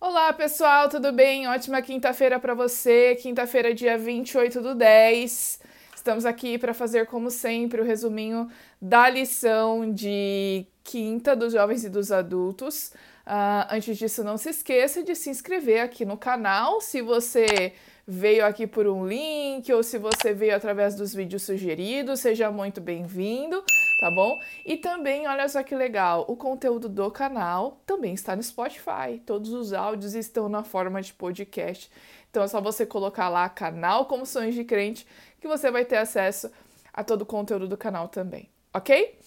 Olá pessoal, tudo bem? Ótima quinta-feira para você, quinta-feira, dia 28 do 10. Estamos aqui para fazer, como sempre, o resuminho da lição de quinta dos jovens e dos adultos. Uh, antes disso, não se esqueça de se inscrever aqui no canal. Se você veio aqui por um link ou se você veio através dos vídeos sugeridos, seja muito bem-vindo, tá bom? E também, olha só que legal, o conteúdo do canal também está no Spotify. Todos os áudios estão na forma de podcast. Então é só você colocar lá canal como Sonhos de Crente que você vai ter acesso a todo o conteúdo do canal também, ok?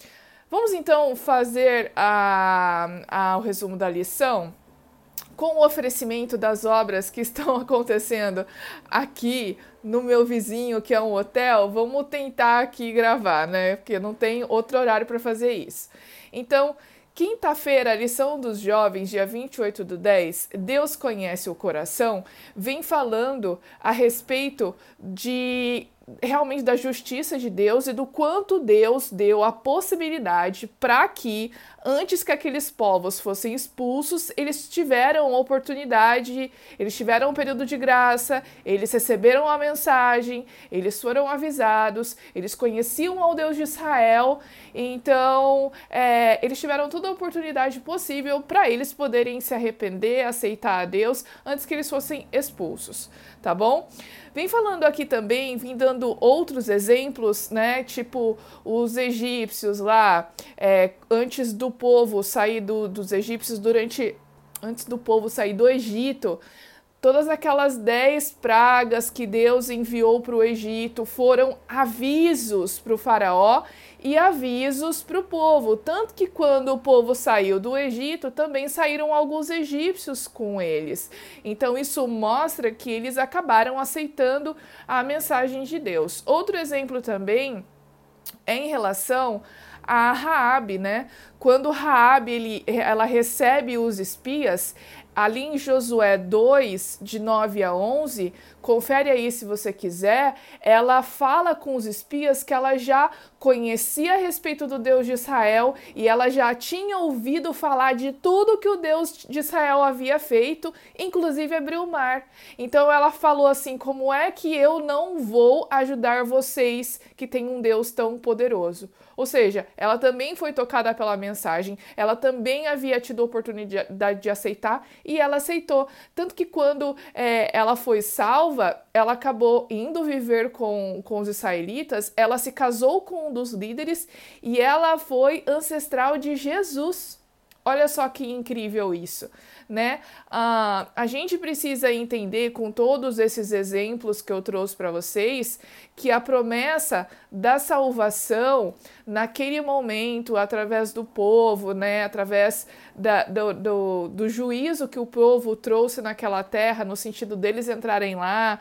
Vamos então fazer a, a, o resumo da lição com o oferecimento das obras que estão acontecendo aqui no meu vizinho, que é um hotel, vamos tentar aqui gravar, né? Porque não tem outro horário para fazer isso. Então, Quinta-feira, a lição dos jovens, dia 28 do 10, Deus conhece o coração, vem falando a respeito de realmente da justiça de Deus e do quanto Deus deu a possibilidade para que, antes que aqueles povos fossem expulsos, eles tiveram oportunidade, eles tiveram um período de graça, eles receberam a mensagem, eles foram avisados, eles conheciam ao Deus de Israel, então é, eles tiveram toda a oportunidade possível para eles poderem se arrepender, aceitar a Deus antes que eles fossem expulsos, tá bom? Vem falando aqui também, vim dando outros exemplos, né? Tipo os egípcios lá, é, antes do povo sair do, dos egípcios, durante. Antes do povo sair do Egito, todas aquelas dez pragas que Deus enviou para o Egito foram avisos para o Faraó e avisos para o povo. Tanto que quando o povo saiu do Egito, também saíram alguns egípcios com eles. Então isso mostra que eles acabaram aceitando a mensagem de Deus. Outro exemplo também é em relação a Raabe, né? Quando Raabe ele, ela recebe os espias, ali em Josué 2, de 9 a 11, confere aí se você quiser, ela fala com os espias que ela já conhecia a respeito do Deus de Israel e ela já tinha ouvido falar de tudo que o Deus de Israel havia feito, inclusive abriu o mar. Então ela falou assim: como é que eu não vou ajudar vocês que têm um Deus tão poderoso? Ou seja, ela também foi tocada pela mensagem, ela também havia tido a oportunidade de aceitar e ela aceitou. Tanto que quando é, ela foi salva, ela acabou indo viver com, com os israelitas, ela se casou com um dos líderes e ela foi ancestral de Jesus. Olha só que incrível isso, né? Uh, a gente precisa entender, com todos esses exemplos que eu trouxe para vocês, que a promessa da salvação, naquele momento, através do povo, né? Através da, do, do, do juízo que o povo trouxe naquela terra, no sentido deles entrarem lá,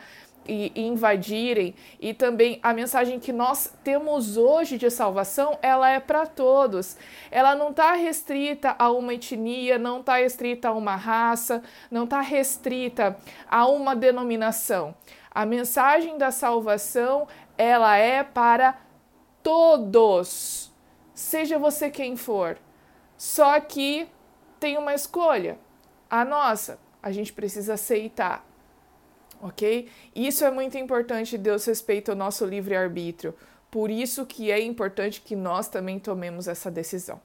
e, invadirem. E também a mensagem que nós temos hoje de salvação ela é para todos. Ela não está restrita a uma etnia não está restrita a uma raça não está restrita a uma denominação. A mensagem da salvação ela é para todos. Seja você quem for. Só que tem uma escolha. A nossa a gente precisa aceitar ok? Isso é muito importante, Deus respeita o nosso livre-arbítrio. Por isso que é importante que nós também tomemos essa decisão.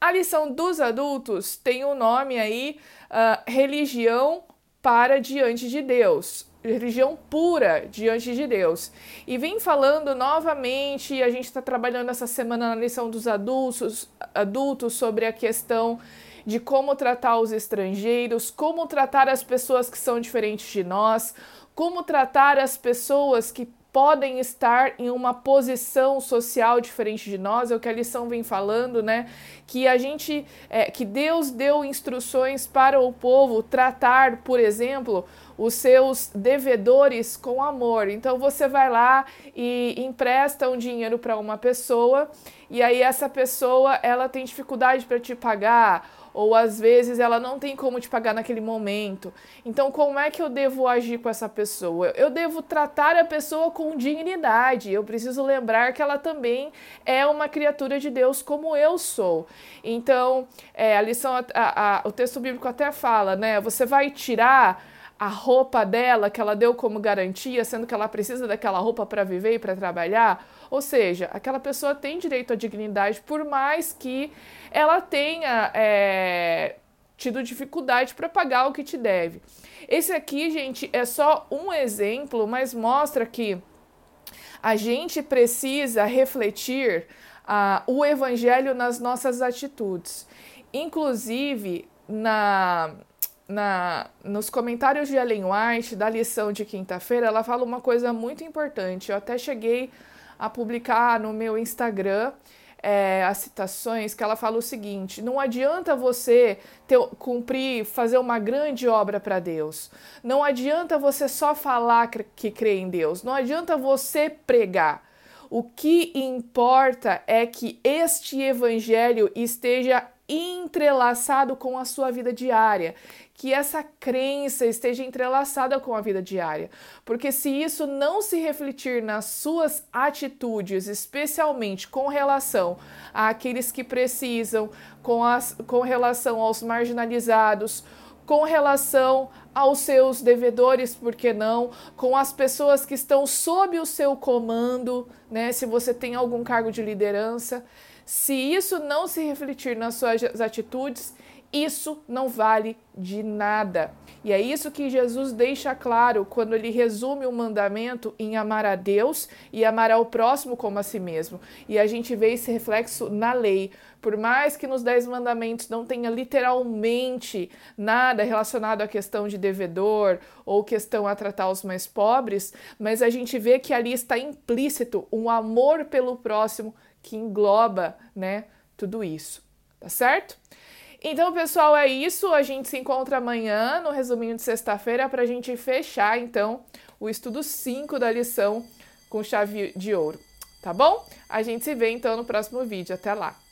A lição dos adultos tem o um nome aí, uh, religião para diante de Deus, religião pura diante de Deus. E vem falando novamente, a gente está trabalhando essa semana na lição dos adultos, adultos sobre a questão de como tratar os estrangeiros, como tratar as pessoas que são diferentes de nós, como tratar as pessoas que podem estar em uma posição social diferente de nós, é o que a lição vem falando, né? Que a gente, é, que Deus deu instruções para o povo tratar, por exemplo, os seus devedores com amor. Então você vai lá e empresta um dinheiro para uma pessoa e aí essa pessoa ela tem dificuldade para te pagar ou às vezes ela não tem como te pagar naquele momento. Então, como é que eu devo agir com essa pessoa? Eu devo tratar a pessoa com dignidade. Eu preciso lembrar que ela também é uma criatura de Deus como eu sou. Então, é, a lição, a, a, o texto bíblico até fala, né? Você vai tirar a roupa dela que ela deu como garantia, sendo que ela precisa daquela roupa para viver e para trabalhar. Ou seja, aquela pessoa tem direito à dignidade, por mais que ela tenha é, tido dificuldade para pagar o que te deve. Esse aqui, gente, é só um exemplo, mas mostra que a gente precisa refletir uh, o evangelho nas nossas atitudes. Inclusive, na na, nos comentários de Ellen White, da lição de quinta-feira, ela fala uma coisa muito importante. Eu até cheguei a publicar no meu Instagram é, as citações que ela fala o seguinte: não adianta você ter, cumprir, fazer uma grande obra para Deus. Não adianta você só falar que crê em Deus. Não adianta você pregar. O que importa é que este evangelho esteja entrelaçado com a sua vida diária, que essa crença esteja entrelaçada com a vida diária. Porque se isso não se refletir nas suas atitudes, especialmente com relação àqueles que precisam, com, as, com relação aos marginalizados, com relação aos seus devedores, por que não? Com as pessoas que estão sob o seu comando, né? Se você tem algum cargo de liderança, se isso não se refletir nas suas atitudes, isso não vale de nada. E é isso que Jesus deixa claro quando ele resume o mandamento em amar a Deus e amar ao próximo como a si mesmo. E a gente vê esse reflexo na lei. Por mais que nos Dez Mandamentos não tenha literalmente nada relacionado à questão de devedor ou questão a tratar os mais pobres, mas a gente vê que ali está implícito um amor pelo próximo que engloba, né, tudo isso. Tá certo? Então, pessoal, é isso. A gente se encontra amanhã no resuminho de sexta-feira para a gente fechar, então, o estudo 5 da lição com chave de ouro. Tá bom? A gente se vê então no próximo vídeo. Até lá!